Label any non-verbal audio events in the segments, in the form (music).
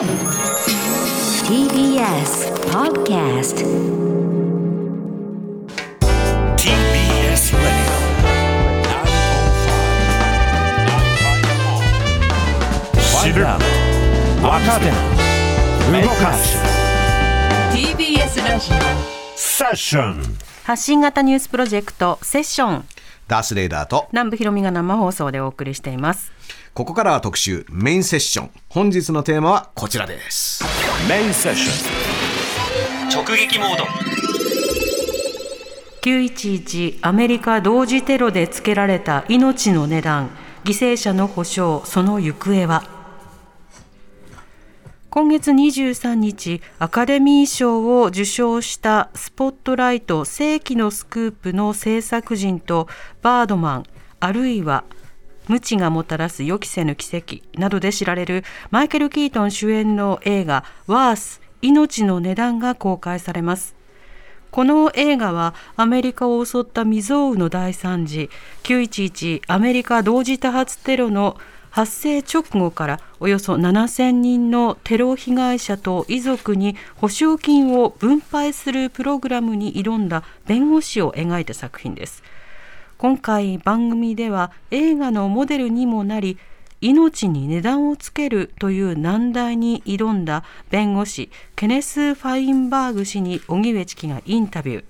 TBS Podcast TBS Radio. 知る若手動かす TBS ラジセッション発信型ニュースプロジェクトセッションダースレーダーと。南部ひろみが生放送でお送りしていますここからは特集メインセッション。本日のテーマはこちらです。メインセッション。直撃モード。911アメリカ同時テロでつけられた命の値段。犠牲者の補償その行方は？今月23日アカデミー賞を受賞したスポットライト世紀のスクープの制作人とバードマンあるいは無知がもたらす予期せぬ奇跡などで知られるマイケル・キートン主演の映画ワース命の値段が公開されます。この映画はアメリカを襲った未曾有の大惨事911アメリカ同時多発テロの発生直後からおよそ7000人のテロ被害者と遺族に保証金を分配するプログラムに挑んだ弁護士を描いた作品です。今回番組では映画のモデルにもなり命に値段をつけるという難題に挑んだ弁護士ケネス・ファインバーグ氏に荻上チキがインタビュー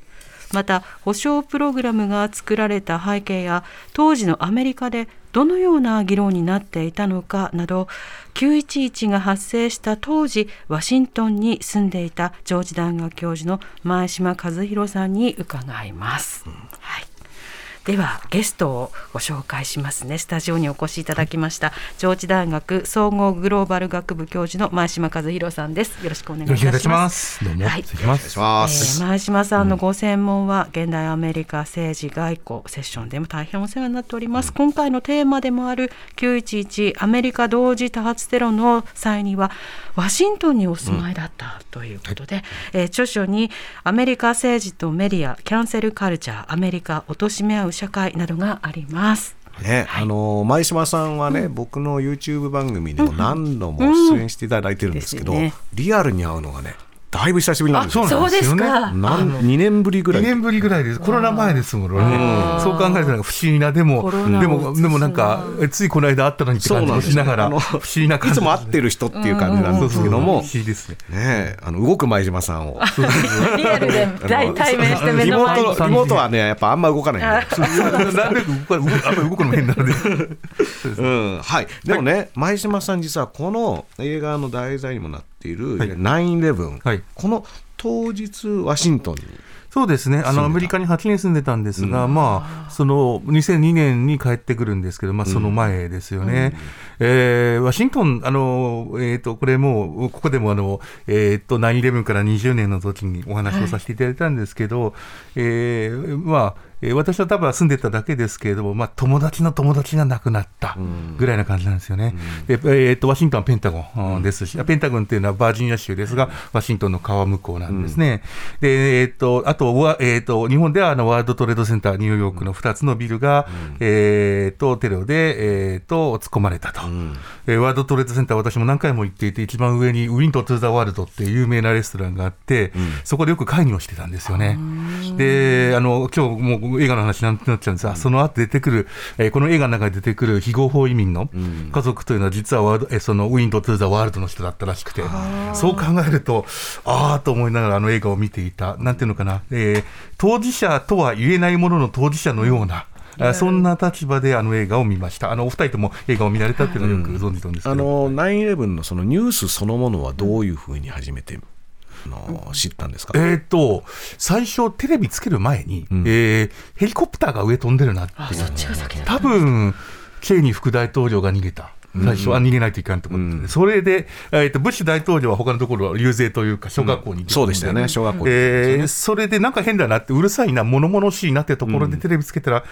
また保証プログラムが作られた背景や当時のアメリカでどのような議論になっていたのかなど911が発生した当時ワシントンに住んでいた上智大学教授の前島和弘さんに伺います。はいではゲストをご紹介しますね。スタジオにお越しいただきました上智大学総合グローバル学部教授の前島和弘さんです。よろしくお願いいたします。よろしくお願いします。どうも、はい。失礼します。お願いします、えー前島さんのご専門は現代アメリカ政治外交セッションでも大変お世話になっております、今回のテーマでもある911アメリカ同時多発テロの際にはワシントンにお住まいだったということで、えー著書にアメリカ政治とメディアキャンセルカルチャーアメリカ貶め合う社会などがあります。ね、あの前島さんはね、僕の YouTube 番組にも何度も出演していただいてるんですけど、うんですよね。リアルに会うのがねだいぶ久しぶりなんですよ。そうですか。なん2年ぶりぐら2い年ぶりぐらいです。コロナ前ですもんね。そう考えたら不思議な、でも、でも、でもなんか、えついこの間会ったのにって感じもしながら、不思議な感じ。いつも会ってる人っていう感じなんですけども、不思議ですね。ねあの動く前島さんを。リアルで対対面して目の前に。リモートはねやっぱあんま動かないんでなるべく動かあんまり動くのも変なので。うん、はい。でもね、前島さん実はこの映画の題材にもなっている、9-11、はい。この当日ワシントンに、そうですね、あのアメリカに8年住んでたんですが、まあ、その2002年に帰ってくるんですけど、まあ、その前ですよね、えーワシントン、あのえー、とこれもう、ここでもあの、えー、と9-11から20年の時にお話をさせていただいたんですけど、えーまあ、えー私は多分住んでただけですけれども、まあ、友達の友達が亡くなったぐらいな感じなんですよね。でえー、とワシントンはペンタゴンうん。ですし、ペンタゴンっていうのはバージニア州ですが、ワシントンの川向こうなんですね。で、えー、とあとわ、えー、と日本ではあのワールドトレードセンター、ニューヨークの2つのビルが、えー、とテロで、えー、と突っ込まれたと、えーワールドトレードセンター、私も何回も行っていて、一番上にウィント・トゥ・ザ・ワールドっていう有名なレストランがあって、そこでよく会議をしてたんですよね。で、あの今日もう映画の話になっちゃうんですが、その後出てくる、えーこの映画の中で出てくる非合法移民の家族というのは、実はワールド、えーそのウィンド・トゥ・ザ・ワールドの人だったらしくて、そう考えると、ああと思いながらあの映画を見ていた、なんていうのかな、えー当事者とは言えないものの当事者のような。あそんな立場であの映画を見ました。あのお二人とも映画を見られたっていうのはよくご存知なんですけど、あの9-11のそのニュースそのものはどういうふうに初めて、あの知ったんですか、えー、と最初、テレビつける前に、えーヘリコプターが上飛んでるなってあそっちが先だ多分チェイニー副大統領が逃げた。最初は逃げないといかんと思って、それで、えーと、ブッシュ大統領は他のところ、遊説というか、小学校に行ってたのそうでしたよね、小学校に、えーそれでなんか変だなって、うるさいな、物々しいなってところでテレビつけたら、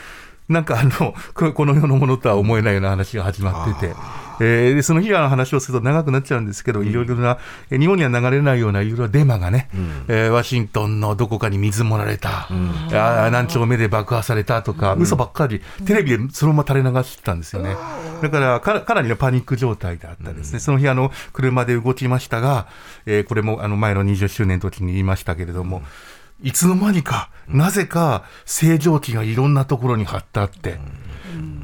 なんかあの (laughs) ここの世のものとは思えないような話が始まってて。えーでその被害の話をすると長くなっちゃうんですけど、いろいろな、えー日本には流れないようないろいろなデマがね、えーワシントンのどこかに水盛られた、あー何丁目で爆破されたとか、嘘ばっかり、テレビでそのまま垂れ流してたんですよね。だからか、かなりのパニック状態であったですね。その日、あの、車で動きましたが、えーこれもあの前の20周年の時に言いましたけれども、いつの間にか、なぜか正常期がいろんなところに貼ってあって、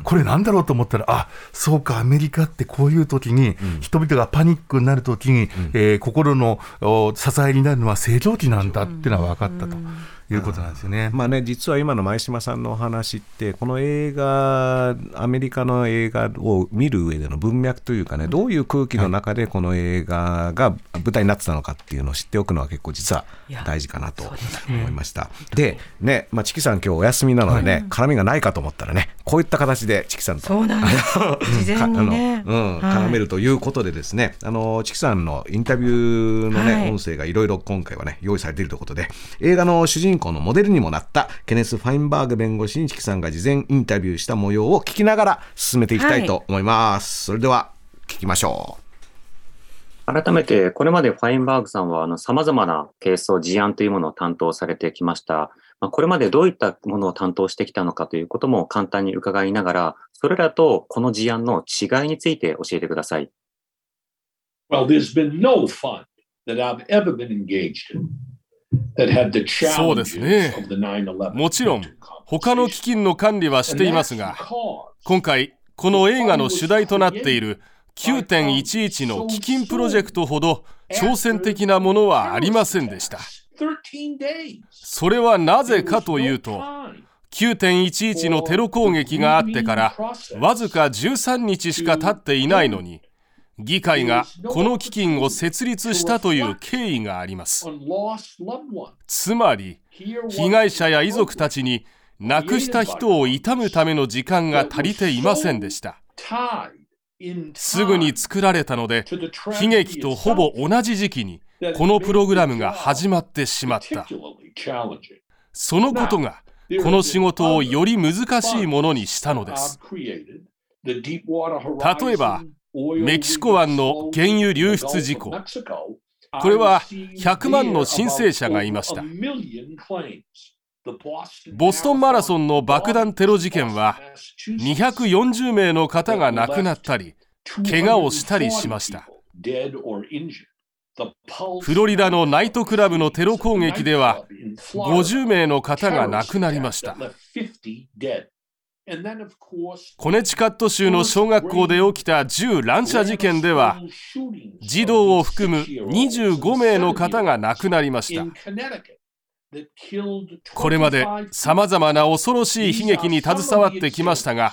これなんだろうと思ったら、あそうか、アメリカってこういう時に、人々がパニックになる時に、えー心のお支えになるのは正常期なんだっていうのは分かったということなんですよね。まあね、実は今の前島さんのお話って、この映画、アメリカの映画を見る上での文脈というかね、どういう空気の中でこの映画が舞台になってたのかっていうのを知っておくのは結構実は大事かなと思いました。で、ね、まあ、チキさん今日お休みなのでね、絡みがないかと思ったらね、こういった形でチキさんとそうなんです。自然にね。うん、はい絡めるということでですね、あのチキさんのインタビューのね、はい音声がいろいろ今回はね用意されているということで、映画の主人公のモデルにもなったケネス・ファインバーグ弁護士にチキさんが事前インタビューした模様を聞きながら進めていきたいと思います。それでは聞きましょ改めて、これまでファインバーグさんは、あの、様々なケースを事案というものを担当されてきました。まあ、これまでどういったものを担当してきたのかということも簡単に伺いながら、それらとこの事案の違いについて教えてください。Well, there's been no fund that I've ever been engaged in そうですね of the 9/11. もちろん他の基金の管理はしていますが今回この映画の主題となっている9.11の基金プロジェクトほど挑戦的なものはありませんでしたそれはなぜかというと9.11のテロ攻撃があってからわずか13日しか経っていないのに議会がこの基金を設立したという経緯があります。つまり被害者や遺族たちに亡くした人を悼むための時間が足りていませんでした。すぐに作られたので悲劇とほぼ同じ時期にこのプログラムが始まってしまった。そのことがこの仕事をより難しいものにしたのです。例えばメキシコ湾の原油流出事故。これは100万の申請者がいました。ボストンマラソンの爆弾テロ事件は240名の方が亡くなったり怪我をしたりしました。フロリダのナイトクラブのテロ攻撃では50名の方が亡くなりました。コネチカット州の小学校で起きた銃乱射事件では児童を含む25名の方が亡くなりましたこれまでさまざまな恐ろしい悲劇に携わってきましたが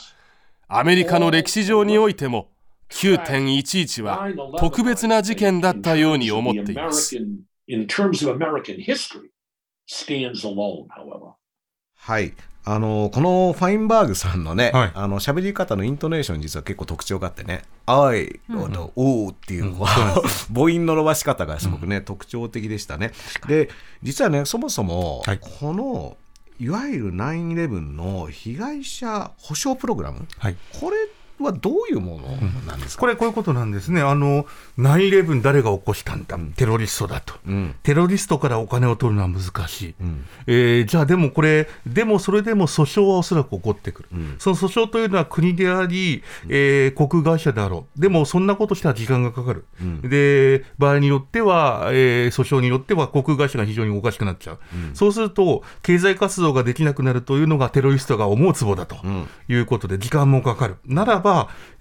アメリカの歴史上においても9.11は特別な事件だったように思っています。はい。あのこのファインバーグさんのね、はい。あの喋り方のイントネーション実は結構特徴があってね「あい」と「おう」っていう、母音の伸ばし方がすごくね、特徴的でしたね。で実はねそもそもはい。このいわゆる9-11の被害者保障プログラム、はい。これはどういうものなんですか、これ、こういうことなんですね。あの、9-11誰が起こしたんだ、テロリストだと。うんテロリストからお金を取るのは難しい。んえーじゃあでもこれ、でもそれでも訴訟はおそらく起こってくる。その訴訟というのは国であり、えー航空会社だろう。でもそんなことしたら時間がかかる。で、場合によっては、えー訴訟によっては航空会社が非常におかしくなっちゃう。そうすると、経済活動ができなくなるというのがテロリストが思うツボだということで、時間もかかる。ならば、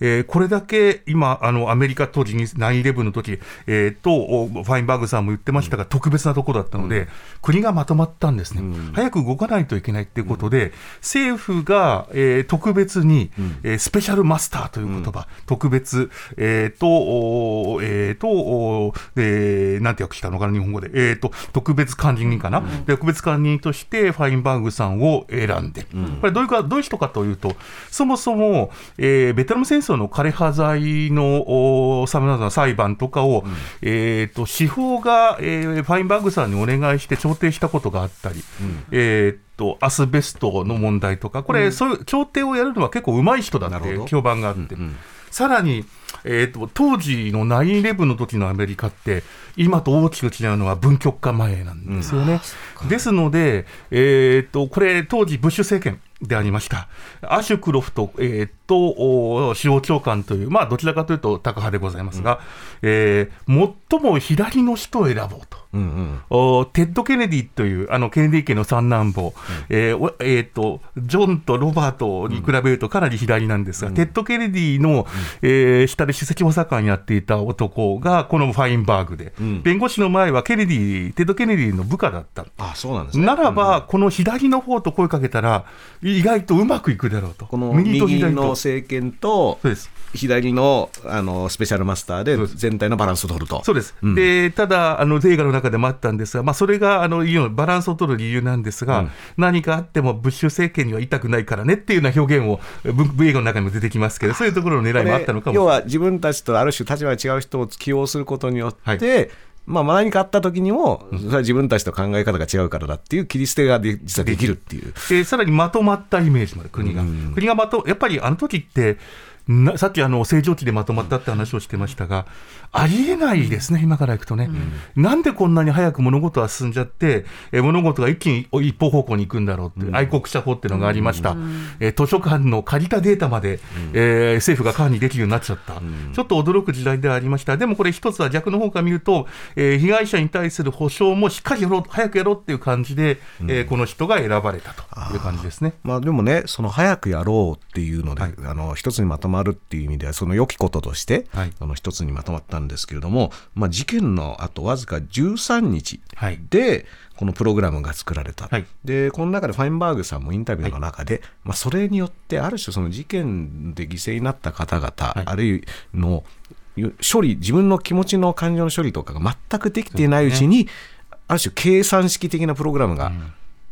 えーこれだけ今、あのアメリカ当時に9-11の時、えーと、おファインバーグさんも言ってましたが、特別なところだったので、国がまとまったんですね、早く動かないといけないっていうことで、政府が、えー特別に、えースペシャルマスターという言葉、特別、えーと、おえーと、おえーなんて訳したのかな、日本語で、えーと、特別管理人かな、で特別管理人としてファインバーグさんを選んで、これどういうか、どういう人かというと、そもそも、えーベトナム戦争の枯葉剤のさまざまな裁判とかを、うん、えーと、司法が、えー、ファインバーグさんにお願いして調停したことがあったり、うん、えーとアスベストの問題とか、これ、うん、そういう調停をやるのは結構上手い人だって評判があって、うんうん、さらに、えーと、当時の9-11の時のアメリカって、今と大きく違うのは分極化前なんですよね。うん、ですので、えーと、これ、当時、ブッシュ政権でありました、アシュクロフト、えー、と司法長官という、まあ、どちらかというとタカ派でございますが、うん、えー、最も左の人を選ぼうと、うんうん、おテッド・ケネディというあのケネディ家の三男坊、うん、えーえーと、ジョンとロバートに比べるとかなり左なんですが、うん、テッド・ケネディの、うん、えー、下で首席補佐官やっていた男がこのファインバーグで、弁護士の前はケネディテッド・ケネディの部下だった。あそうなんです、ね、ならば、この左の方と声かけたら意外とうまくいくだろうと。この右と左の政権と左のあのスペシャルマスターで全体のバランスを取ると。そうです、うん、でただあの、映画の中でもあったんですが、まあ、それがあのバランスを取る理由なんですが、うん、何かあってもブッシュ政権には痛くないからねっていうような表現を、映画の中にも出てきますけど、そういうところの狙いもあったのかも要は自分たちとある種、立場が違う人を起用することによって、はい。まあ、何かあった時にも、それは自分たちと考え方が違うからだっていう切り捨てがで実はできるっていう。でさらにまとまったイメージまで、国が。国がまと、やっぱりあの時って、なさっきあの正常期でまとまったって話をしてましたが、ありえないですね、今からいくとね、うん、なんでこんなに早く物事は進んじゃって、え物事が一気に一方方向に行くんだろうっていう、うん、愛国者法っていうのがありました、うん、え図書館の借りたデータまで、うん、えー、政府が管理できるようになっちゃった、ちょっと驚く時代ではありました、でもこれ、一つは逆の方から見ると、えー、被害者に対する補償もしっかりやろう、早くやろうっていう感じで、えー、この人が選ばれたという感じですね。まあ、でもね、その早くやろうっていうので、はい、あの一つにまとまるっていう意味では、その良きこととして、はい、その一つにまとまったんですけれども、まあ、事件のあとわずか13日で、このプログラムが作られた、はい、でこの中でファインバーグさんもインタビューの中で、はい、まあ、それによってある種その事件で犠牲になった方々、はい、あるいはの処理自分の気持ちの感情の処理とかが全くできていないうちに、ね、ある種計算式的なプログラムが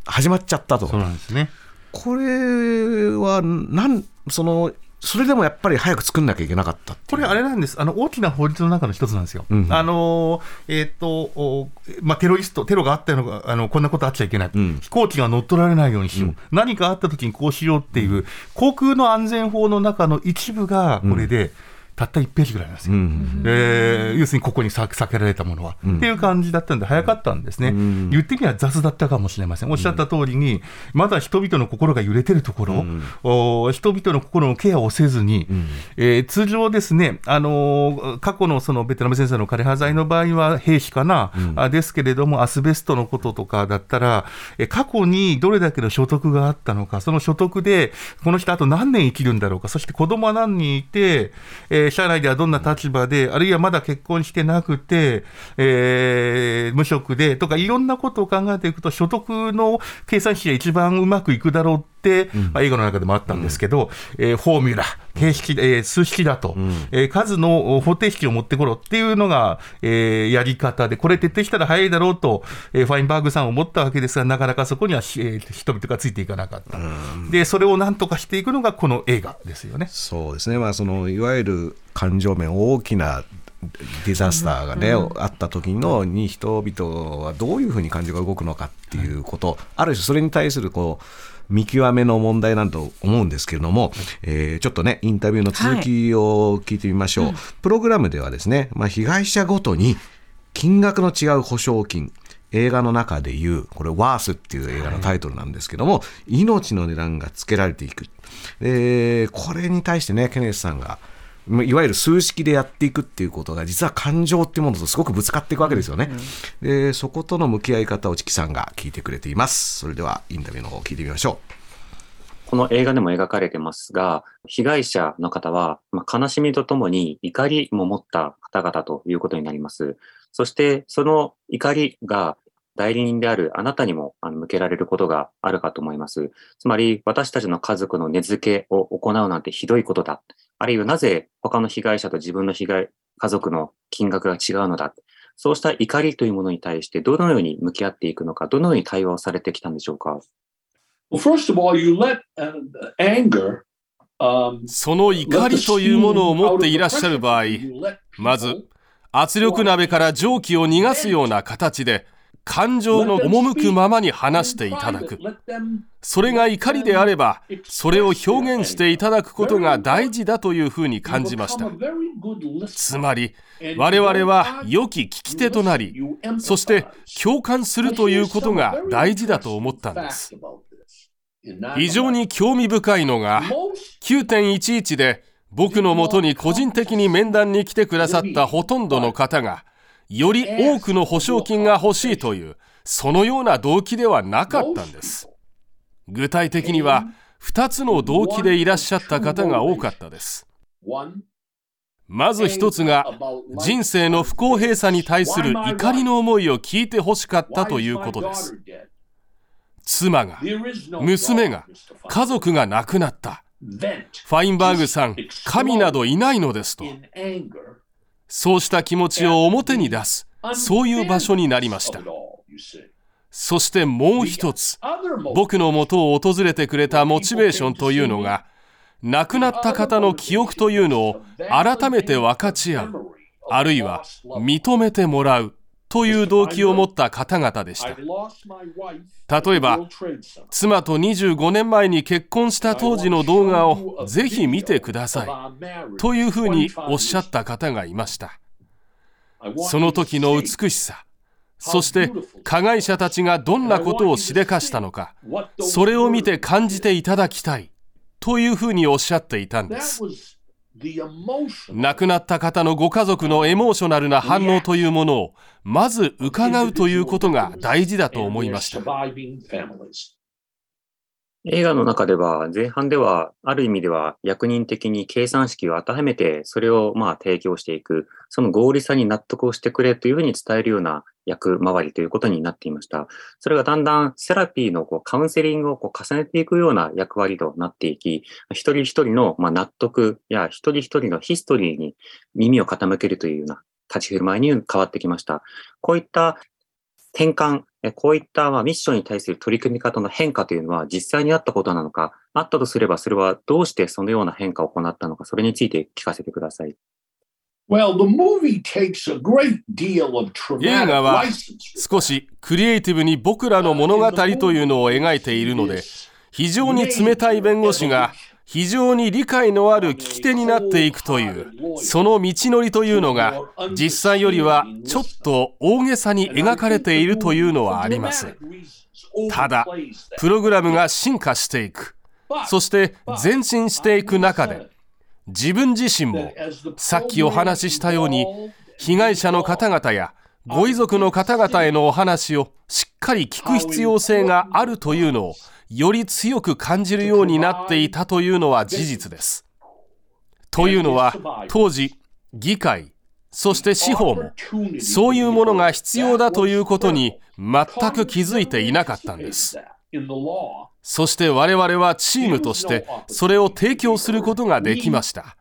始まっちゃったと。そうなんですね。これはなんそのそれでもやっぱり早く作んなきゃいけなかったこれ、あれなんです、あの大きな法律の中の一つなんですよ。うん、あのえー、っとまあ、テロリスト、テロがあったのがあの、こんなことあっちゃいけない、うん、飛行機が乗っ取られないようにしよう、うん、何かあったときにこうしようっていう、航空の安全法の中の一部がこれで、たった1ページぐらいなんですよ、うん、えー、要するにここに避けられたものは、うん、っていう感じだったんで、早かったんですね、うん、言ってみれば雑だったかもしれません、おっしゃった通りに、まだ人々の心が揺れてるところ、うん、お人々の心のケアをせずに、うん、えー、通常ですね、あの過去のそのベトナム戦争の枯葉剤の場合は兵士かな、あですけれども、アスベストのこととかだったら、え過去にどれだけの所得があったのか、その所得で、この人、あと何年生きるんだろうか、そして子供は何人いて、えー社内ではどんな立場で、あるいはまだ結婚してなくて、えー、無職でとか、いろんなことを考えていくと、所得の計算式が一番うまくいくだろうって、うん、まあ、映画の中でもあったんですけど、うん、えー、フォーミュラ、形式、えー、数式だと、うん、えー、数の方程式を持ってころっていうのが、えー、やり方で、これ徹底したら早いだろうと、えー、ファインバーグさんは思ったわけですが、なかなかそこには、えー、人々がついていかなかった。で、それをなんとかしていくのがこの映画ですよね。そうですね。まあ、その、いわゆる感情面大きなディザスターがね、うん、あった時のに人々はどういうふうに感情が動くのかっていうこと、ある種それに対するこう見極めの問題なんと思うんですけれども、えー、ちょっとねインタビューの続きを聞いてみましょう、はい。うん、プログラムではですね、まあ、被害者ごとに金額の違う保証金映画の中でいうこれ「ワース」っていう映画のタイトルなんですけども、はい、命の値段がつけられていく、えー、これに対してねケネスさんがいわゆる数式でやっていくっていうことが実は感情っていうものとすごくぶつかっていくわけですよね。うん、でそことの向き合い方をチキさんが聞いてくれています。それではインタビューの方を聞いてみましょう。この映画でも描かれてますが、被害者の方は、まあ、悲しみとともに怒りも持った方々ということになります。そして、その怒りが代理人であるあなたにも向けられることがあるかと思います。つまり、私たちの家族の根付けを行うなんてひどいことだ。あるいはなぜ他の被害者と自分の被害、家族の金額が違うのだ？そうした怒りというものに対してどのように向き合っていくのか、どのように対話をされてきたんでしょうか？Well, first of all, you let anger その怒りというものを持っていらっしゃる場合、まず圧力鍋から蒸気を逃がすような形で感情の赴くままに話していただく。それが怒りであれば、それを表現していただくことが大事だというふうに感じました。つまり、我々は良き聞き手となり、そして共感するということが大事だと思ったんです。非常に興味深いのが、9.11で僕のもとに個人的に面談に来てくださったほとんどの方が、より多くの保証金が欲しいという、そのような動機ではなかったんです。具体的には、2つの動機でいらっしゃった方が多かったです。まず一つが、人生の不公平さに対する怒りの思いを聞いてほしかったということです。妻が、娘が、家族が亡くなった。ファインバーグさん、神などいないのですと。そうした気持ちを表に出す、そういう場所になりました。そしてもう一つ、僕のもとを訪れてくれたモチベーションというのが、亡くなった方の記憶というのを改めて分かち合う、あるいは認めてもらうという動機を持った方々でした。例えば、妻と25年前に結婚した当時の動画をぜひ見てくださいというふうにおっしゃった方がいました。その時の美しさ、そして加害者たちがどんなことをしでかしたのか、それを見て感じていただきたいというふうにおっしゃっていたんです。亡くなった方のご家族のエモーショナルな反応というものをまず伺うということが大事だと思いました。映画の中では、前半では、ある意味では役人的に計算式を当てはめて、それをまあ提供していく、その合理さに納得をしてくれというふうに伝えるような役回りということになっていました。それがだんだんセラピーのこうカウンセリングをこう重ねていくような役割となっていき、一人一人のまあ納得や一人一人のヒストリーに耳を傾けるというような立ち振る舞いに変わってきました。こういった転換、こういったまあミッションに対する取り組み方の変化というのは実際にあったことなのか、あったとすればそれはどうしてそのような変化を行ったのか、それについて聞かせてください。映画は少しクリエイティブに僕らの物語というのを描いているので、非常に冷たい弁護士が非常に理解のある聞き手になっていくという、その道のりというのが、実際よりはちょっと大げさに描かれているというのはあります。ただ、プログラムが進化していく、そして前進していく中で、自分自身も、さっきお話ししたように、被害者の方々やご遺族の方々へのお話をしっかり聞く必要性があるというのをより強く感じるようになっていたというのは事実です。というのは当時議会そして司法もそういうものが必要だということに全く気づいていなかったんです。そして我々はチームとしてそれを提供することができました。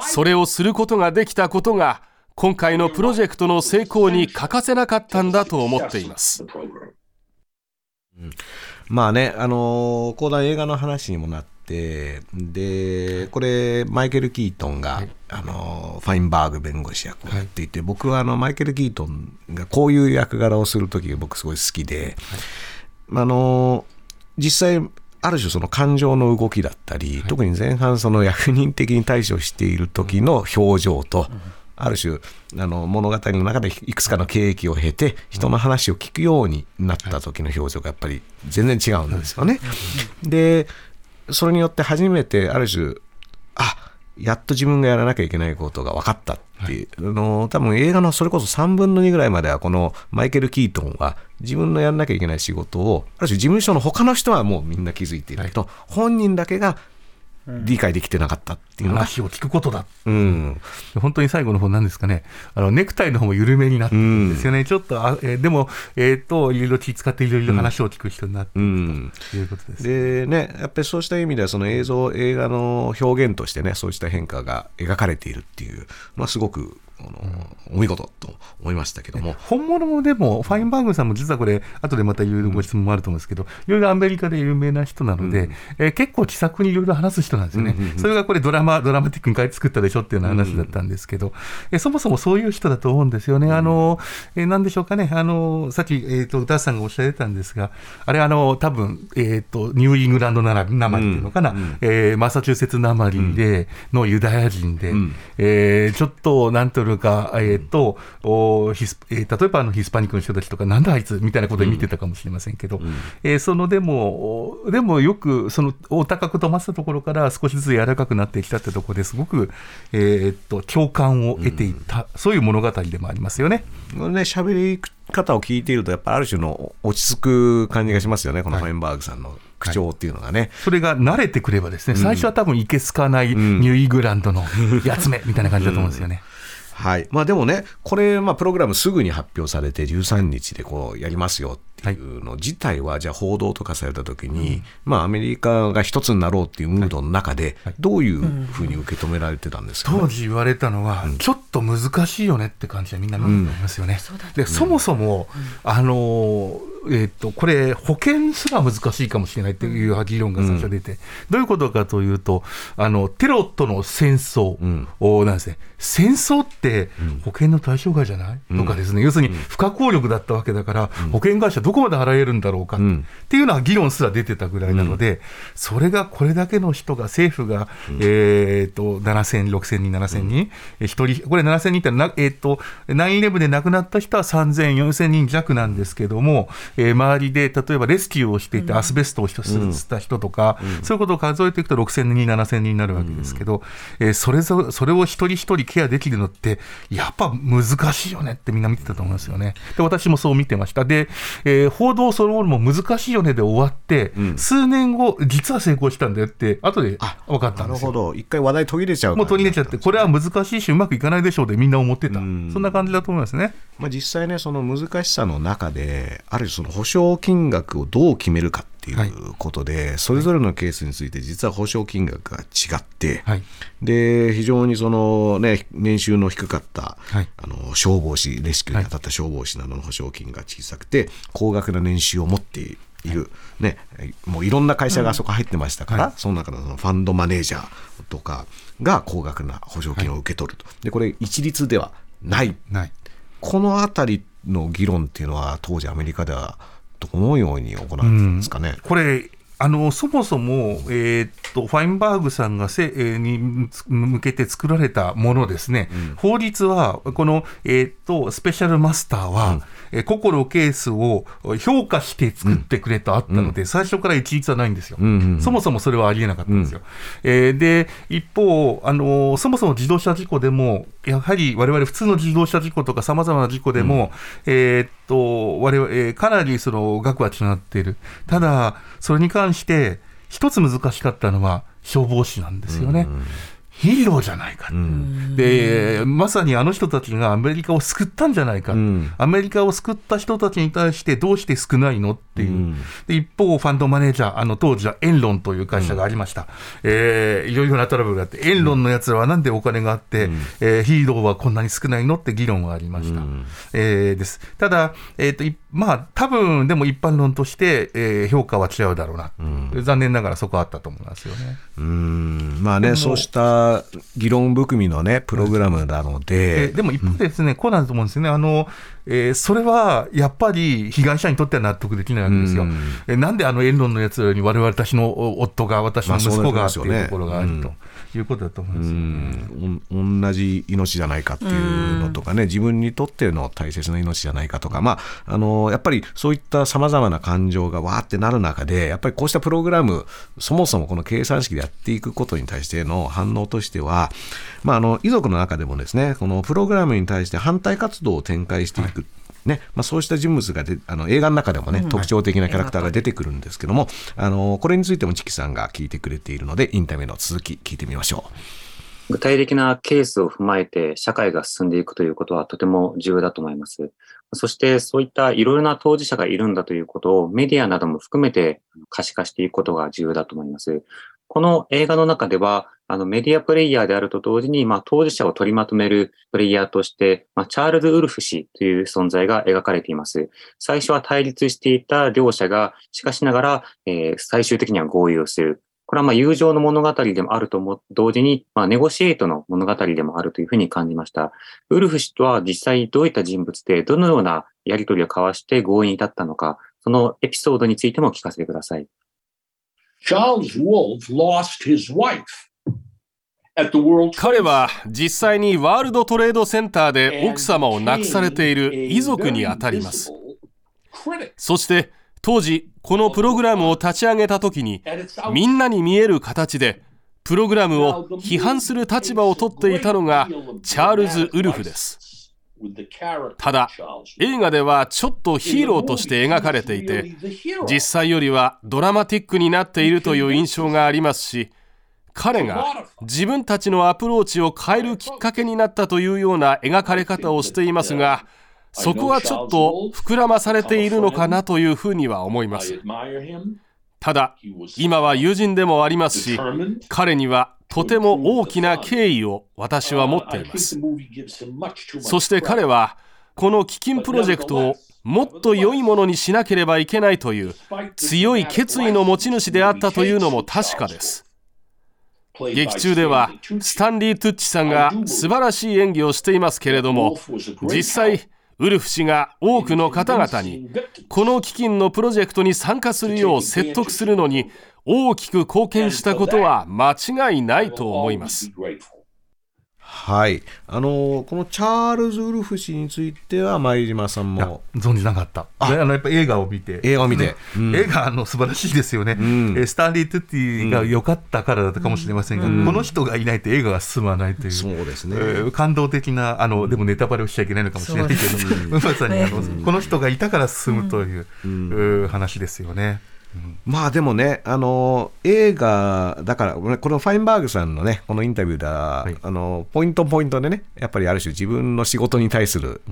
それをすることができたことが今回のプロジェクトの成功に欠かせなかったんだと思っています。うん。まあね、あのー、講談映画の話にもなって、で、これ、マイケル・キートンが、はい、あのファインバーグ弁護士役をやっていて、はい、僕はあのマイケル・キートンがこういう役柄をする時が僕すごい好きで、はい、あの実際、ある種その感情の動きだったり、特に前半その役人的に対処している時の表情と、うんある種あの物語の中でいくつかの経歴を経て人の話を聞くようになった時の表情がやっぱり全然違うんですよね。でそれによって初めてある種あやっと自分がやらなきゃいけないことが分かったっていう、はい、あの多分映画のそれこそ3分の2ぐらいまではこのマイケル・キートンは自分のやらなきゃいけない仕事をある種事務所の他の人はもうみんな気づいているけど、はい、本人だけが理解できてなかったっていうのが、話を聞くことだ、うん、本当に最後の方なんですかね。あのネクタイの方も緩めになってるんですよね、うん、ちょっとあ、えー、でも、えーと、いろいろ気使っていろいろ話を聞く人になっているということです、でねやっぱりそうした意味ではその映像映画の表現としてねそうした変化が描かれているっていうのはすごくあのお見事と思いましたけども。本物でも、ファインバーグさんも実はこれ、後でまたいろいろご質問もあると思うんですけど、いろいろアメリカで有名な人なので、えー結構気さくにいろいろ話す人なんですよね。それがこれドラマ、ドラマティックに書いて作ったでしょっていう話だったんですけど、えーそもそもそういう人だと思うんですよね。あの、えーなんでしょうかね、あの、さっき、えっ、と、歌さんがおっしゃってたんですが、あれ、あの、多分、えっ、と、ニューイングランドなまりっていうのかな、えーマサチューセッツなまりで、のユダヤ人で、えーちょっと、なんというか、えっ、と、おヒスえー例えばあのヒスパニックの人たちとか、なんだあいつみたいなことで見てたかもしれませんけど、えーそのでも、おでもよく、その、お高く止まってたところから少しずつ柔らかくなってきたってところですごく、えーっと、共感を得ていった、そういう物語でもありますよね。ね、喋り方を聞いていると、やっぱある種の落ち着く感じがしますよね、このファインバーグさんの口調っていうのがね。それが慣れてくればですね、最初は多分いけすかないニューイングランドのやつめ (laughs) みたいな感じだと思うんですよね。はい。まあでもね、これ、まあプログラムすぐに発表されて13日でこうやりますよっていうの自体は、じゃあ報道とかされたときに、まあアメリカが一つになろうっていうムードの中で、どういうふうに受け止められてたんですか、ね？当時言われたのは、ちょっと難しいよねって感じでみんな思いますよね。でそもそも、あのーえーっとこれ、保険すら難しいかもしれないっていう議論が最初出て、どういうことかというと、あのテロとの戦争。をなんですね、戦争って保険の対象外じゃない、とかですね、要するに不可抗力だったわけだから、保険会社どこまで払えるんだろうかって,、いうような議論すら出てたぐらいなので、それがこれだけの人が、政府が、えーっと7000、6000人、7000人、え一人、これ7000人ってな、えーっと、9-11で亡くなった人は3000、4000人弱なんですけども、えー周りで例えばレスキューをしていて、アスベストを吸った人とか、そういうことを数えていくと6000人、7000人になるわけですけど、えーそれぞそれを一人一人ケアできるのって、やっぱ難しいよねってみんな見てたと思いますよね。で、私もそう見てました。で、えー報道そのものも難しいよねで終わって、数年後、実は成功したんだよって、後で分かったんですよ。なるほど。一回話題途切れちゃうもう途切れちゃって、これは難しいし、うまくいかないでしょうでみんな思ってた、んそんな感じだと思いますね。まあ、実際ね、その難しさの中で、あるの保証金額をどう決めるかっていうことで、それぞれのケースについて、実は保証金額が違って、はい。で非常にその、ね、年収の低かった、はい。あの消防士、レスキューに当たった消防士などの保証金が小さくて、高額な年収を持っている、ね、もういろんな会社があそこ入ってましたから、その中のそのファンドマネージャーとかが高額な保証金を受け取ると、でこれ、一律ではない。ない。このあたりの議論っていうのは、当時アメリカではどのように行われんですかね。これあのそもそも、えーっとファインバーグさんがせ、えーにつ向けて作られたものですね、法律は、この、えーっとスペシャルマスターは、えーココロケースを評価して作ってくれとあったので、最初から一律はないんですよ、そもそもそれはありえなかったんですよ。えーで、一方、あのそもそも自動車事故でも、やはり我々普通の自動車事故とかさまざまな事故でも、えーっと、我々、えーかなりその額は違っている。ただ、それに関して、一つ難しかったのは消防士なんですよね。ヒーローじゃないか、でまさにあの人たちがアメリカを救ったんじゃないか、ん。アメリカを救った人たちに対してどうして少ないのっていう、で一方、ファンドマネージャー、あの当時はエンロンという会社がありましえーいろいろなトラブルがあって、エンロンのやつらはなんでお金があって、えーヒーローはこんなに少ないのって議論がありました。えーです。ただ、えーといまあ多分でも一般論として、えー評価は違うだろうな、残念ながらそこはあったと思いますよね。うん。まあね、そうした議論含みのね、プログラムなので、えーでも一方でですね、こうなんだと思うんですよね。あの、えーそれはやっぱり被害者にとっては納得できないわけですよ。うん。えーなんであのエンロンのやつらに我々私の夫が、私の息子がっていうところがあるということだと思いますよね。うん同じ命じゃないかっていうのとかね、自分にとっての大切な命じゃないかとか、まあ、あのやっぱりそういったさまざまな感情がわーってなる中で、やっぱりこうしたプログラム、そもそもこの計算式でやっていくことに対しての反応としては、まあ、あの遺族の中でもですね、このプログラムに対して反対活動を展開していく。ねまあ、そうした人物がであの映画の中でもね、特徴的なキャラクターが出てくるんですけども、あのこれについてもチキさんが聞いてくれているので、インタビューの続き聞いてみましょう。具体的なケースを踏まえて社会が進んでいくということはとても重要だと思います。そしてそういったいろいろな当事者がいるんだということをメディアなども含めて可視化していくことが重要だと思います。この映画の中では、あのメディアプレイヤーであると同時に、まあ、当事者を取りまとめるプレイヤーとして、まあ、チャールズ・ウルフ氏という存在が描かれています。最初は対立していた両者が、しかしながら、えー、最終的には合意をする。これはまあ友情の物語でもあるとも同時に、まあ、ネゴシエイトの物語でもあるというふうに感じました。ウルフ氏とは実際どういった人物で、どのようなやりとりを交わして合意に至ったのか、そのエピソードについても聞かせてください。Charles Wolf lost his wife. 彼は実際にワールドトレードセンターで奥様を亡くされている遺族にあたります。そして当時このプログラムを立ち上げた時にみんなに見える形でプログラムを批判する立場をとっていたのがチャールズ・ウルフです。ただ映画ではちょっとヒーローとして描かれていて実際よりはドラマティックになっているという印象がありますし彼が自分たちのアプローチを変えるきっかけになったというような描かれ方をしていますがそこはちょっと膨らまされているのかなというふうには思います。ただ今は友人でもありますし彼にはとても大きな敬意を私は持っています。そして彼はこの基金プロジェクトをもっと良いものにしなければいけないという強い決意の持ち主であったというのも確かです。劇中ではスタンリー・トゥッチさんが素晴らしい演技をしていますけれども実際ウルフ氏が多くの方々にこの基金のプロジェクトに参加するよう説得するのに大きく貢献したことは間違いないと思います。はい。あの、このチャールズ・ウルフ氏については、前島さんも。存じなかった。あの、やっぱ映画を見て。映画を見て。うん、映画、の、素晴らしいですよね。うん、スタンリー・トゥッティが良かったからだったかもしれませんが、うん、この人がいないと映画が進まないという。そうですね。えー、感動的な、あの、でもネタバレをしちゃいけないのかもしれないけど、(laughs) まさに、あの、この人がいたから進むという、話ですよね。まあでもね、あの映画だから、このファインバーグさんのね、このインタビューでは、はい、あのポイントポイントでね、やっぱりある種、自分の仕事に対する、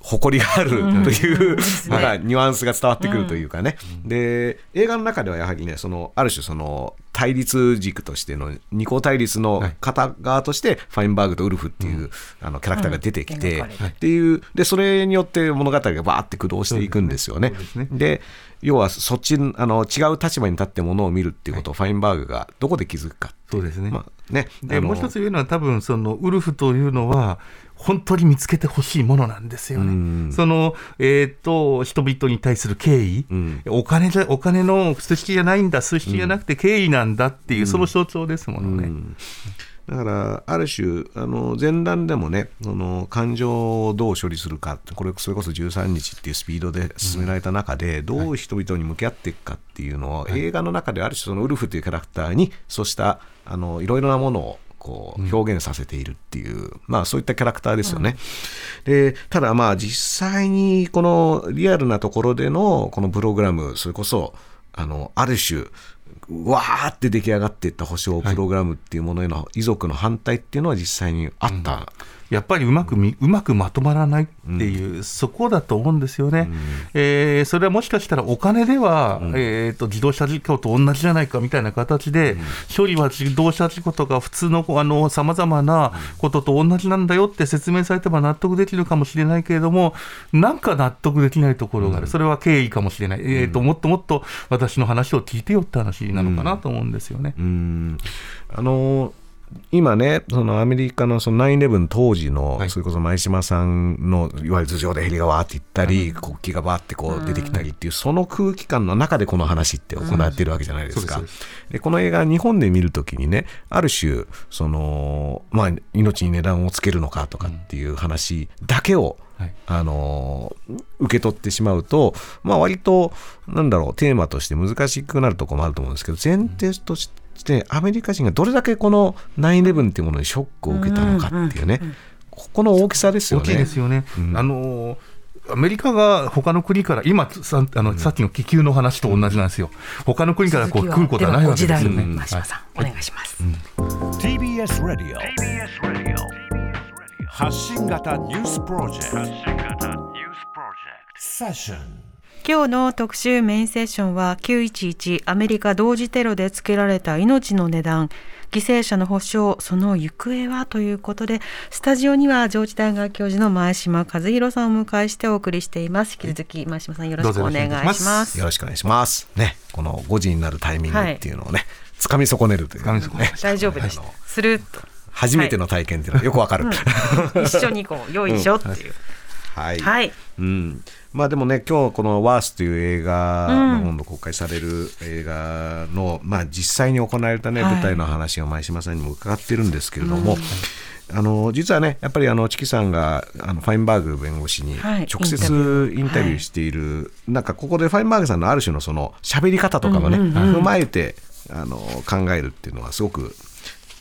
誇りがあるという、なん。(laughs) かニュアンスが伝わってくるというかね、で映画の中ではやはりね、そのある種、その対立軸としての二項対立の片側として、ファインバーグとウルフっていう、あのキャラクターが出てきて、っていうで、それによって物語がバーって駆動していくんですよね。で要はそっちあの違う立場に立ってものを見るっていうことをファインバーグがどこで気づくかそうですね,、まあ、ねでもう一つ言うのは多分そのウルフというのは本当に見つけてほしいものなんですよね。その、えーと、人々に対する敬意、うん、お金じゃお金の数式じゃないんだ数式じゃなくて敬意なんだっていう、うん、その象徴ですものね。うん。だから、ある種、あの前段でもね、その感情をどう処理するか、これ、それこそ13日っていうスピードで進められた中で、どう人々に向き合っていくかっていうのを、映画の中である種、そのウルフというキャラクターに、そうしたあのいろいろなものをこう表現させているっていう、うん、まあそういったキャラクターですよね。うん、でただまあ実際にこのリアルなところでのこのプログラムそれこそあのある種わーって出来上がっていった保証プログラムっていうものへの遺族の反対っていうのは実際にあった、うんやっぱりうまくみうまくまとまらないっていう、うん、そこだと思うんですよね、うん、えー、それはもしかしたらお金では、うん、えーと、自動車事故と同じじゃないかみたいな形で、処理は自動車事故とか普通のさまざまなことと同じなんだよって説明されてば納得できるかもしれないけれども、なんか納得できないところがある、それは敬意かもしれない、えーと、もっともっと私の話を聞いてよって話なのかなと思うんですよね。あの今ね、そのアメリカのその9-11当時の、はい、それこそ前島さんのいわゆる頭上でヘリがわーって行ったり、国旗がわーってこう出てきたりっていう、その空気感の中でこの話って行われているわけじゃないですか。でこの映画、日本で見るときにね、ある種、そのまあ、命に値段をつけるのかとかっていう話だけを、はい、あの受け取ってしまうと、まあ、割となんだろうテーマとして難しくなるところもあると思うんですけど前提としてしてアメリカ人がどれだけこの9-11っていうものにショックを受けたのかっていうね、ここの大きさですよね。大きいですよね。うん、あのアメリカが他の国から、今さあの、さっきの気球の話と同じなんですよ、他の国からこう来ることはないわけですよね。真島さん、お願いします。TBS ラディオ発信型ニュースプロジェクト。セッション今日の特集メインセッションは911アメリカ同時テロでつけられた命の値段。犠牲者の保障その行方はということでスタジオには上智大学教授の前島和弘さんをお迎えしてお送りしています。引き続き前島さんよろしくお願いします。よろしくお願いします。ねこの5時になるタイミングっていうのをね、はい、掴み損ねるという、ね、大丈夫でしたすると。初めての体験っていうのはよくわかる、はい。うん、一緒にこうよいしょっていう、うん、はい、はい、うん。まあでもね今日この「ワース」という映画、うん、今度公開される映画の、まあ、実際に行われたね、舞台の話を前島さんにも伺ってるんですけれども、うん、あの実はねやっぱりあのチキさんがあのファインバーグ弁護士に直接インタビュー。している、はい、なんかここでファインバーグさんのある種のその喋り方とかもね、踏まえてあの考えるっていうのはすごく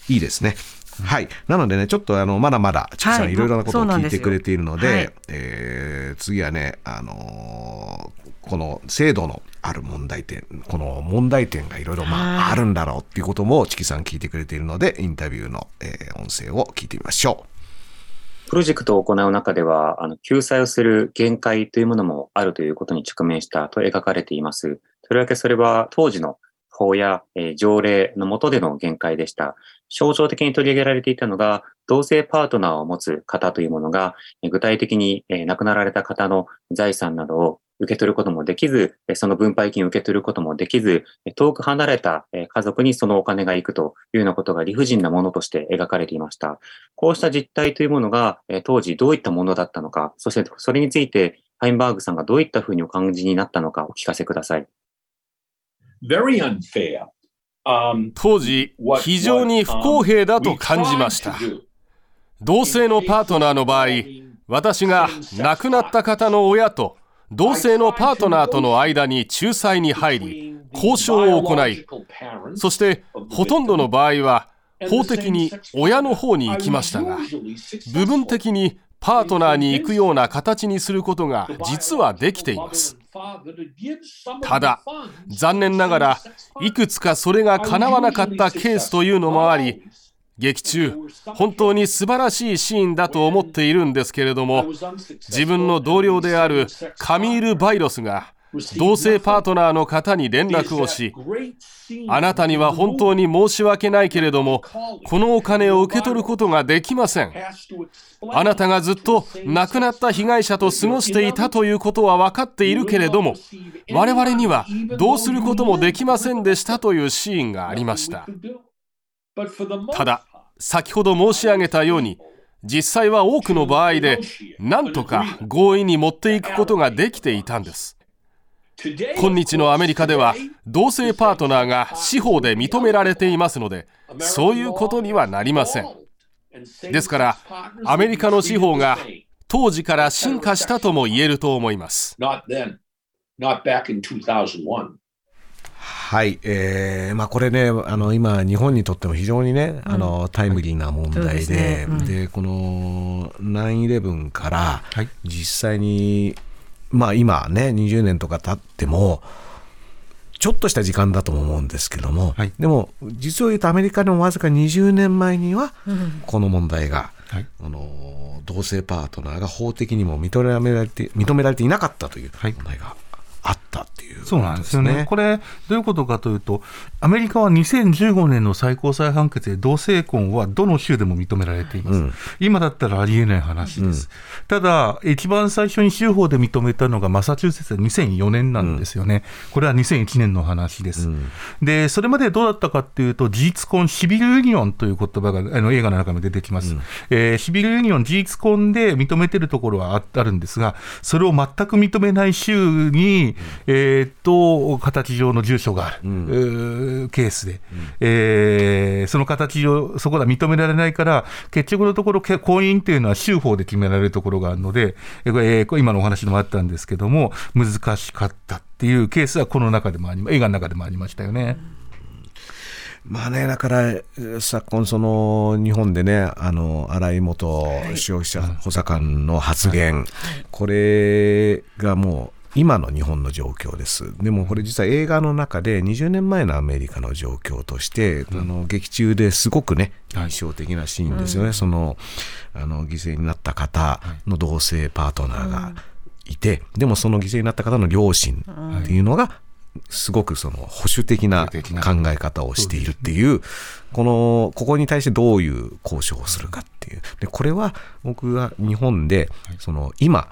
いいですね。はい。なのでね、ちょっとあの、まだまだ、チキさんいろいろなことを聞いてくれているので、はい、えー、次はね、あのー、この制度のある問題点、この問題点がいろいろまああるんだろうっていうことも、チキさん聞いてくれているので、インタビューの、えー、音声を聞いてみましょう。プロジェクトを行う中では、あの、救済をする限界というものもあるということに直面したと描かれています。とりわけそれは当時の法や、えー、条例の下での限界でした。象徴的に取り上げられていたのが、同性パートナーを持つ方というものが、具体的に亡くなられた方の財産などを受け取ることもできず、その分配金を受け取ることもできず、遠く離れた家族にそのお金が行くというようなことが理不尽なものとして描かれていました。こうした実態というものが当時どういったものだったのか、そしてそれについてハインバーグさんがどういったふうにお感じになったのかお聞かせください。very unfair 当時、非常に不公平だと感じました。同性のパートナーの場合、私が亡くなった方の親と同性のパートナーとの間に仲裁に入り、交渉を行い、そしてほとんどの場合は法的に親の方に行きましたが、部分的にパートナーに行くような形にすることが実はできています。ただ、残念ながらいくつかそれが叶わなかったケースというのもあり、劇中、本当に素晴らしいシーンだと思っているんですけれども、自分の同僚であるカミール・バイロスが、同性パートナーの方に連絡をし、あなたには本当に申し訳ないけれども、このお金を受け取ることができません。あなたがずっと亡くなった被害者と過ごしていたということは分かっているけれども、我々にはどうすることもできませんでしたというシーンがありました。ただ、先ほど申し上げたように、実際は多くの場合で、なんとか合意に持っていくことができていたんです。今日のアメリカでは同性パートナーが司法で認められていますのでそういうことにはなりません。ですからアメリカの司法が当時から進化したとも言えると思います。はい、えーまあ、これねあの今日本にとっても非常にね、うん、あのタイムリーな問題でで、ね。うん、でこの9-11から実際にまあ今ね、20年とか経っても、ちょっとした時間だと思うんですけども、はい、でも実を言うとアメリカでもわずか20年前にはこの問題が、はい、あの同性パートナーが法的にも認められて認められていなかったという問題があったっていう、ね、そうなんですよね。これ、どういうことかというと、アメリカは2015年の最高裁判決で同性婚はどの州でも認められています。うん、今だったらありえない話です。うん、ただ、一番最初に州法で認めたのがマサチューセッツで2004年なんですよね。うん、これは2001年の話です。で、それまでどうだったかっていうと、事実婚、シビルユニオンという言葉があの映画の中に出てきます。えー、シビルユニオン、事実婚で認めてるところはあるんですが、それを全く認めない州に、えー、と形上の住所がある、うん、ケースで、うん、えー、その形上、そこが認められないから、結局のところ、婚姻っていうのは州法で決められるところがあるので、えー、今のお話でもあったんですけども、難しかったっていうケースは、この中でもあり、映画の中でもありましたよね。まあね、だから昨今、その日本でね、あの新井元消費者補佐官の発言、これがもう今の日本の状況です。でもこれ実は映画の中で20年前のアメリカの状況として、うん、あの劇中ですごくね、印象的なシーンですよね。はい、その、あの、犠牲になった方の同性パートナーがいてでもその犠牲になった方の両親っていうのがすごくその保守的な考え方をしているっていうこのここに対してどういう交渉をするかっていう。でこれは僕が日本でその今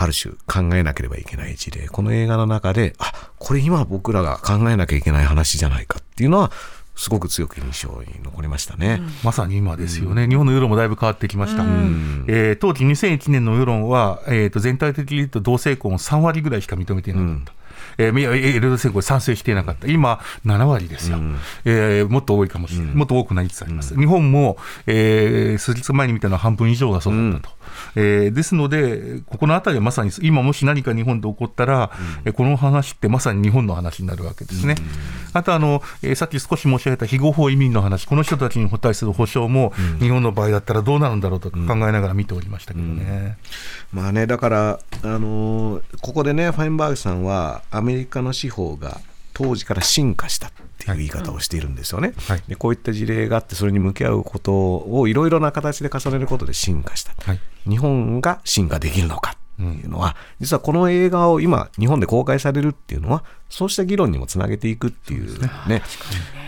ある種考えなければいけない事例。この映画の中であこれ今僕らが考えなきゃいけない話じゃないかっていうのはすごく強く印象に残りましたね、うん、まさに今ですよね、うん、日本の世論もだいぶ変わってきました、うん、えー、当時2001年の世論は、えーと、全体的に言うと同性婚を3割ぐらいしか認めていなかった。えー、エルド選考賛成していなかった、今、7割ですよ、うん、えー、もっと多いかもしれない、もっと多くなりつつあります、日本も、えー、数日前に見たのは半分以上がそうだったと。えー、ですので、ここのあたりはまさに、今もし何か日本で起こったら、うん、この話ってまさに日本の話になるわけですね。うん、あとあの、えー、さっき少し申し上げた非合法移民の話、この人たちに対する保障も、日本の場合だったらどうなるんだろうと考えながら見ておりましたけどね。まあね、だから、あのー、ここでね、ファインバーグさんは、アメリカの司法が当時から進化したっていう言い方をしているんですよね。はい、でこういった事例があってそれに向き合うことをいろいろな形で重ねることで進化した、はい、日本が進化できるのかっていうのは、実はこの映画を今日本で公開されるっていうのはそうした議論にもつなげていくっていうね、ね。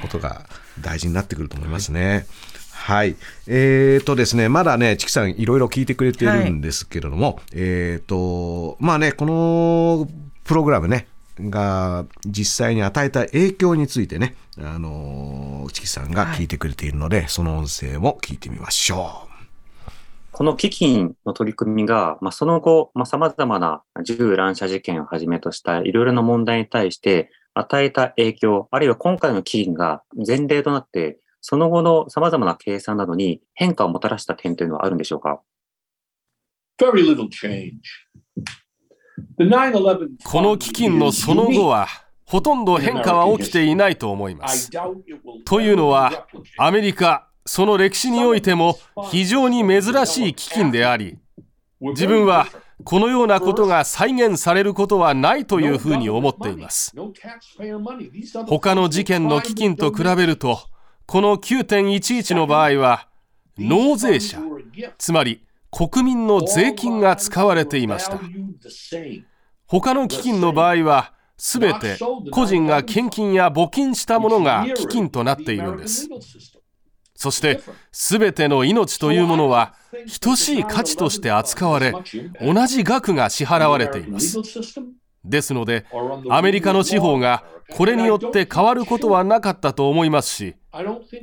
ことが大事になってくると思いますね。はい。えーとですね、まだね、チキさんいろいろ聞いてくれてるんですけれども、はい、えーと、まあね、このプログラムね、が実際に与えた影響についてね、あのチキさんが聞いてくれているので、はい、その音声も聞いてみましょう。この基金の取り組みが、まあ、その後、まあ、様々な銃乱射事件をはじめとしたいろいろな問題に対して与えた影響、あるいは今回の基金が前例となって、その後の様々な計算などに変化をもたらした点というのはあるんでしょうか？Very little change. この基金のその後はほとんど変化は起きていないと思います。というのはアメリカその歴史においても非常に珍しい基金であり自分はこのようなことが再現されることはないというふうに思っています。他の事件の基金と比べるとこの9.11の場合は納税者つまり国民の税金が使われていました。他の基金の場合はすべて個人が献金や募金したものが基金となっているんです。そしてすべての命というものは等しい価値として扱われ同じ額が支払われています。ですのでアメリカの司法がこれによって変わることはなかったと思いますし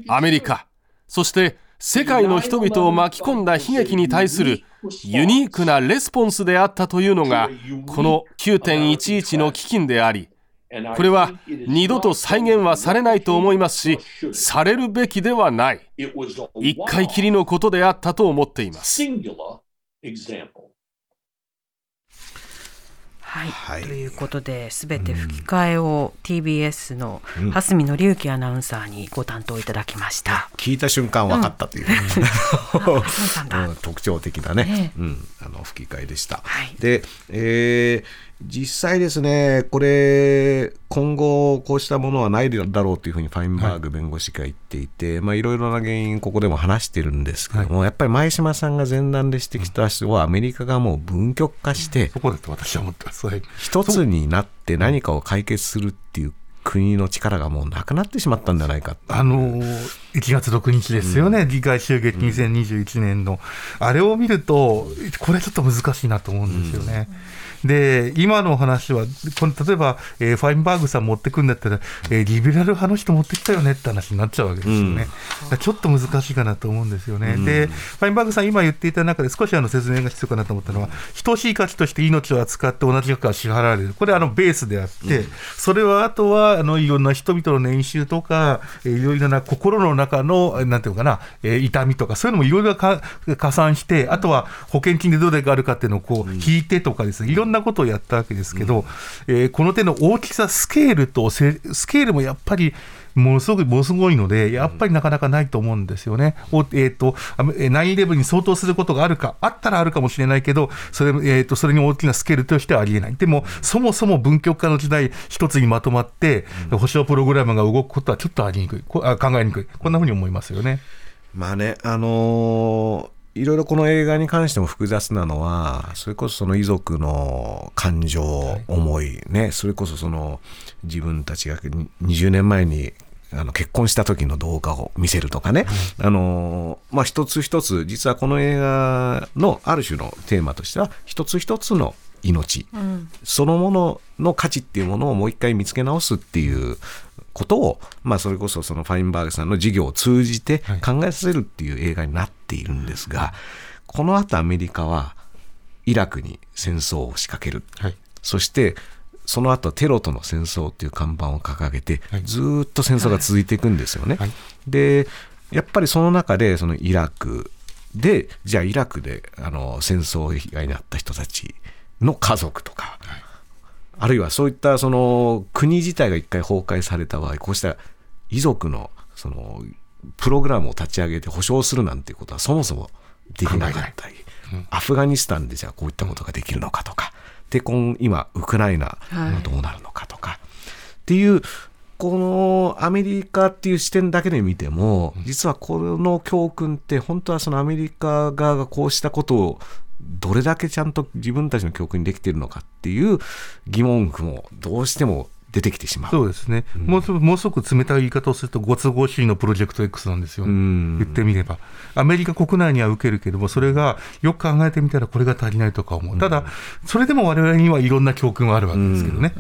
アメリカそして世界の人々を巻き込んだ悲劇に対するユニークなレスポンスであったというのがこの9.11の基金でありこれは二度と再現はされないと思いますしされるべきではない。一回きりのことであったと思っています。はい、はい、ということで、すべて吹き替えを TBS の蓮見紀之アナウンサーにご担当いただきました。聞いた瞬間分かったという、(laughs) うん、特徴的なね、ね。うん、あの吹き替えでした。はい、で、えー実際ですね、これ、今後、こうしたものはないだろうというふうにファインバーグ弁護士が言っていて、はいろいろな原因、ここでも話してるんですけども、はい、やっぱり前島さんが前段で指摘した人は、アメリカがもう分極化して、そこだと私は思ってます、一つになって何かを解決するっていう国の力がもうなくなってしまったんじゃないかあのー、1月6日ですよね、うん、議会襲撃2021年の、うん、あれを見ると、これちょっと難しいなと思うんですよね。うんで、今の話は、この例えば、えー、ファインバーグさん持ってくんだったら、えー、リベラル派の人持ってきたよねって話になっちゃうわけですよね。うん、ちょっと難しいかなと思うんですよね。うん、で、ファインバーグさん、今言っていた中で少しあの説明が必要かなと思ったのは、等しい価値として命を扱って同じ額が支払われる。これあのベースであって、うん、それはあとは、あの、いろんな人々の年収とか、えー、いろいろな心の中の、なんていうかな、えー、痛みとか、そういうのもいろいろ加算して、あとは保険金でどれがあるかっていうのをこう、引いてとかですね、いろんなことをやったわけですけど、うん、えー、この手の大きさ、スケールとスケールもやっぱりものすごくものすごいので、やっぱりなかなかないと思うんですよね。うん、えっ、ー、と、9-11に相当することがあるか、あったらあるかもしれないけど、それ,、えーと、それに大きなスケールとしてはありえない。でも、そもそも分極化の時代、一つにまとまって、保証プログラムが動くことはちょっとありにくい、考えにくい、こんなふうに思いますよね。まあね、あのーいろいろこの映画に関しても複雑なのはそれこそその遺族の感情、思いね。それこそその自分たちが20年前にあの結婚した時の動画を見せるとかね、あのまあ、一つ一つ実はこの映画のある種のテーマとしては一つ一つの命、うん、そのものの価値っていうものをもう一回見つけ直すっていうことを、まあ、それこそそのファインバーグさんの事業を通じて考えさせるっていう映画になっているんですが、はい、この後アメリカはイラクに戦争を仕掛ける、はい、そしてその後テロとの戦争っていう看板を掲げて、ずっと戦争が続いていくんですよね。でやっぱりその中でそのイラクでじゃあイラクであの戦争被害に遭った人たちの家族とか、はい、あるいはそういったその国自体が一回崩壊された場合こうした遺族のそのプログラムを立ち上げて保障するなんていうことはそもそもできなかったり、うん、アフガニスタンでじゃあこういったことができるのかとか、で今ウクライナがどうなるのかとか、はい、っていうこのアメリカっていう視点だけで見ても実はこの教訓って本当はそのアメリカ側がこうしたことをどれだけちゃんと自分たちの教訓にできているのかっていう疑問符もどうしても出てきてしまう。そうですね、うん、もうもうすごく冷たい言い方をすると、ご都合主義のプロジェクト X なんですよ、言ってみれば。アメリカ国内には受けるけれども、それがよく考えてみたら、これが足りないとか思う、ただ、それでもわれわれにはいろんな教訓はあるわけですけどね。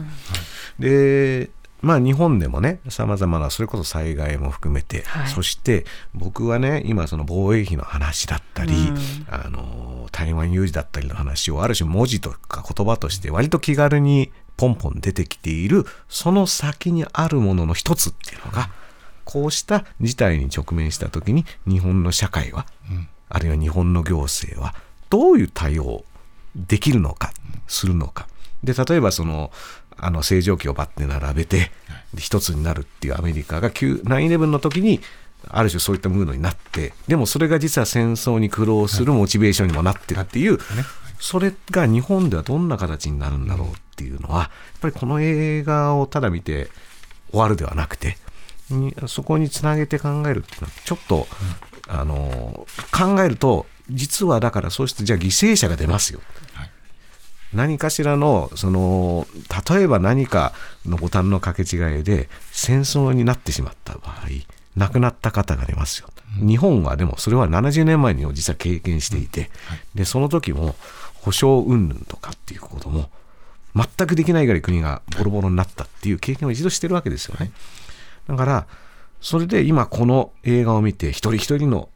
でまあ、日本でもね、さまざまな、それこそ災害も含めて、はい、そして僕はね、今、その防衛費の話だったり、あの台湾有事だったりの話を、ある種文字とか言葉として、割と気軽にポンポン出てきている、その先にあるものの一つっていうのが、こうした事態に直面したときに、日本の社会は、うん、あるいは日本の行政は、どういう対応できるのか、するのか。で、例えばその、あの正常期をバッて並べて、一つになるっていうアメリカが9-11の時に、ある種そういったムードになって、でもそれが実は戦争に苦労するモチベーションにもなってるっていう、それが日本ではどんな形になるんだろうっていうのは、やっぱりこの映画をただ見て終わるではなくて、そこにつなげて考えるっていうのは、ちょっと、あの考えると、実はだからそうしてじゃあ犠牲者が出ますよ。何かしらのその例えば何かのボタンの掛け違いで戦争になってしまった場合亡くなった方が出ますよ、うん、日本はでもそれは70年前にも実は経験していて、うん。はい、でその時も保証云々とかっていうことも全くできないぐらい国がボロボロになったっていう経験を一度してるわけですよね、だからそれで今この映画を見て一人一人の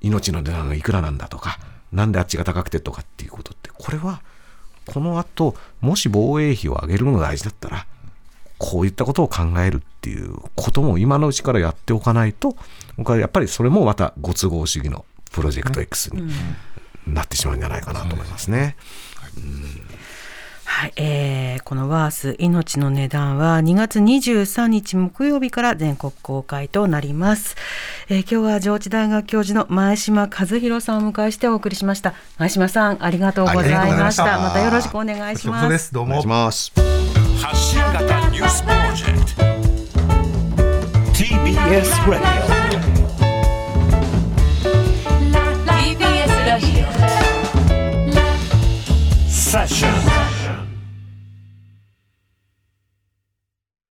命の値段がいくらなんだとか、なんであっちが高くてとかっていうことってこれはこの後、もし防衛費を上げるのが大事だったら、こういったことを考えるっていうことも今のうちからやっておかないと、僕はやっぱりそれもまたご都合主義のプロジェクト X になってしまうんじゃないかなと思いますね。うんはい、えー、このワース命の値段は2月23日木曜日から全国公開となります、えー、今日は上智大学教授の前島和弘さんをお迎えしてお送りしました。前島さんありがとうございました。また。よろしくお願いします。どうも。発信型ニュースプロジェクト。TBS ラジオ TBS ラジオセッション